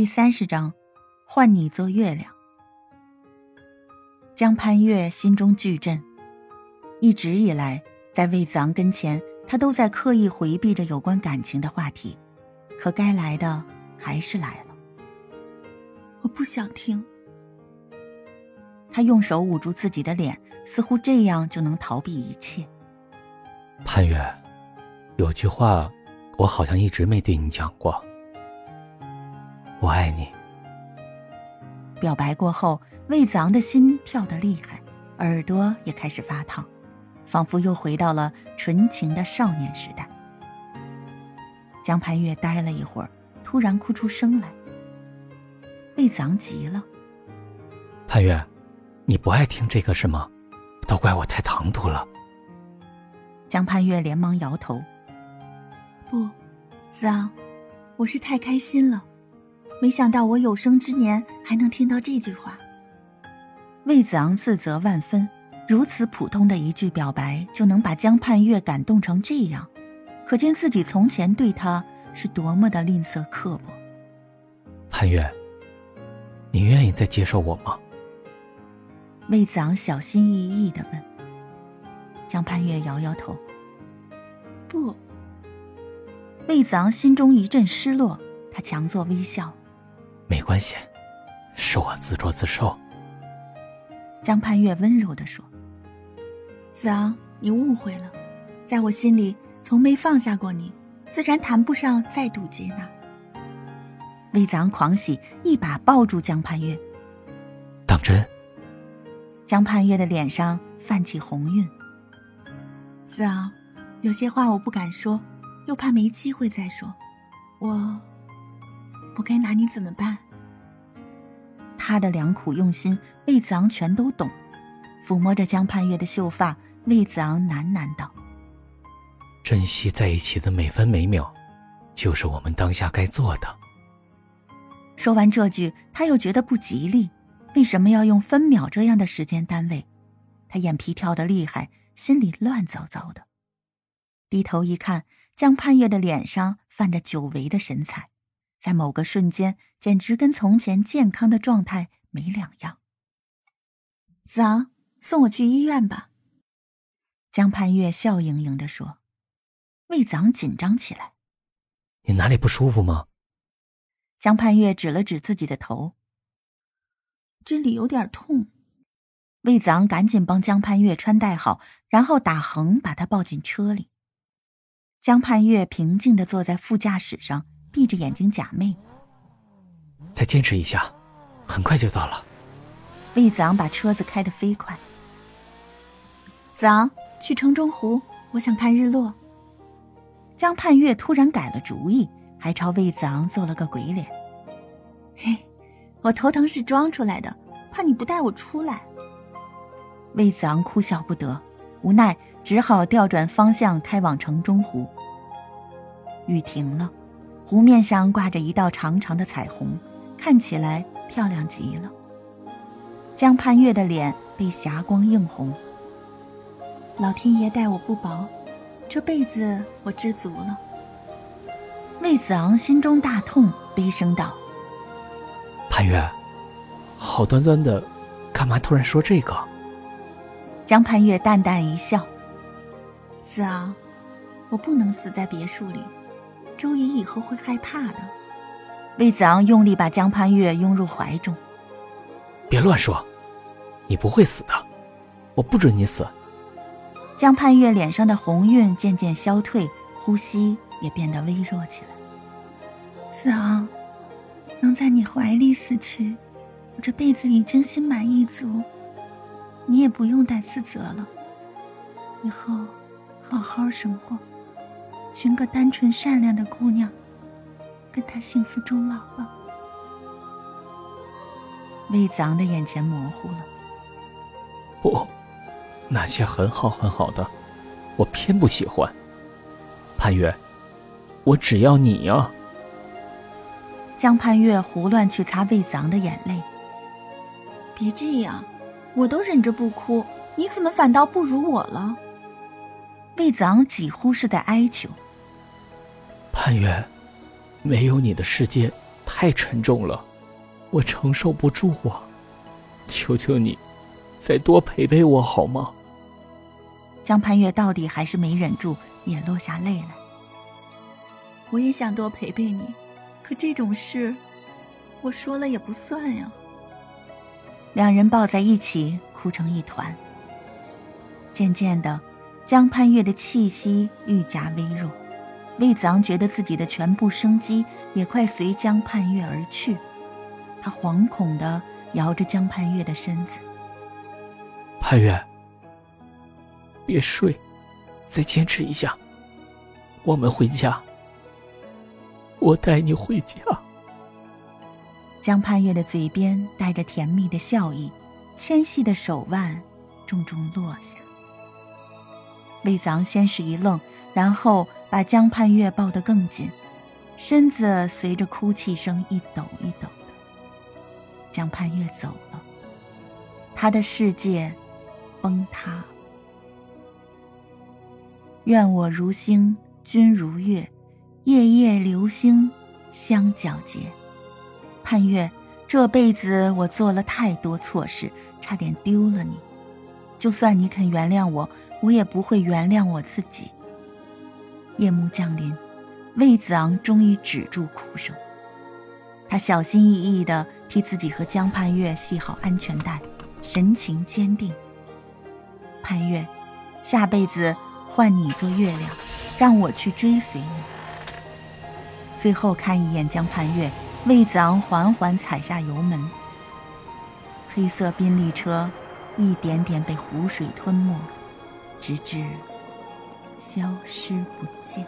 第三十章，换你做月亮。江潘月心中巨震，一直以来，在魏子昂跟前，他都在刻意回避着有关感情的话题，可该来的还是来了。我不想听。他用手捂住自己的脸，似乎这样就能逃避一切。潘月，有句话，我好像一直没对你讲过。我爱你。表白过后，魏子昂的心跳得厉害，耳朵也开始发烫，仿佛又回到了纯情的少年时代。江潘月呆了一会儿，突然哭出声来。魏子昂急了：“潘月，你不爱听这个是吗？都怪我太唐突了。”江潘月连忙摇头：“不，子昂，我是太开心了。”没想到我有生之年还能听到这句话。魏子昂自责万分，如此普通的一句表白就能把江盼月感动成这样，可见自己从前对他是多么的吝啬刻薄。盼月，你愿意再接受我吗？魏子昂小心翼翼的问。江盼月摇摇头，不。魏子昂心中一阵失落，他强作微笑。没关系，是我自作自受。江盼月温柔的说：“子昂，你误会了，在我心里从没放下过你，自然谈不上再度接纳。”魏子昂狂喜，一把抱住江盼月。当真？江盼月的脸上泛起红晕。子昂，有些话我不敢说，又怕没机会再说，我。我该拿你怎么办？他的良苦用心，魏子昂全都懂。抚摸着江盼月的秀发，魏子昂喃喃道：“珍惜在一起的每分每秒，就是我们当下该做的。”说完这句，他又觉得不吉利。为什么要用分秒这样的时间单位？他眼皮跳得厉害，心里乱糟糟的。低头一看，江盼月的脸上泛着久违的神采。在某个瞬间，简直跟从前健康的状态没两样。子昂，送我去医院吧。”江盼月笑盈盈的说。魏子昂紧张起来：“你哪里不舒服吗？”江盼月指了指自己的头：“这里有点痛。”魏子昂赶紧帮江盼月穿戴好，然后打横把他抱进车里。江盼月平静的坐在副驾驶上。闭着眼睛假寐，再坚持一下，很快就到了。魏子昂把车子开得飞快。子昂，去城中湖，我想看日落。江盼月突然改了主意，还朝魏子昂做了个鬼脸。嘿，我头疼是装出来的，怕你不带我出来。魏子昂哭笑不得，无奈只好调转方向开往城中湖。雨停了。湖面上挂着一道长长的彩虹，看起来漂亮极了。江盼月的脸被霞光映红。老天爷待我不薄，这辈子我知足了。魏子昂心中大痛，悲声道：“盼月，好端端的，干嘛突然说这个？”江盼月淡淡一笑：“子昂，我不能死在别墅里。”周姨以后会害怕的。魏子昂用力把江潘月拥入怀中。别乱说，你不会死的，我不准你死。江潘月脸上的红晕渐渐消退，呼吸也变得微弱起来。子昂，能在你怀里死去，我这辈子已经心满意足，你也不用再自责了。以后好好生活。寻个单纯善良的姑娘，跟她幸福终老吧。魏子昂的眼前模糊了。不，那些很好很好的，我偏不喜欢。潘月，我只要你呀。江潘月胡乱去擦魏子昂的眼泪。别这样，我都忍着不哭，你怎么反倒不如我了？魏子昂几乎是在哀求：“潘月，没有你的世界太沉重了，我承受不住啊！求求你，再多陪陪我好吗？江潘月到底还是没忍住，也落下泪来。我也想多陪陪你，可这种事，我说了也不算呀。两人抱在一起，哭成一团。渐渐的，江盼月的气息愈加微弱，魏子昂觉得自己的全部生机也快随江盼月而去，他惶恐地摇着江盼月的身子。盼月，别睡，再坚持一下，我们回家，我带你回家。江盼月的嘴边带着甜蜜的笑意，纤细的手腕重重落下。魏子昂先是一愣，然后把江盼月抱得更紧，身子随着哭泣声一抖一抖的。江盼月走了，他的世界崩塌。愿我如星，君如月，夜夜流星相皎洁。盼月，这辈子我做了太多错事，差点丢了你。就算你肯原谅我，我也不会原谅我自己。夜幕降临，魏子昂终于止住哭声。他小心翼翼地替自己和江盼月系好安全带，神情坚定。盼月，下辈子换你做月亮，让我去追随你。最后看一眼江盼月。魏子昂缓缓踩下油门，黑色宾利车一点点被湖水吞没，直至消失不见。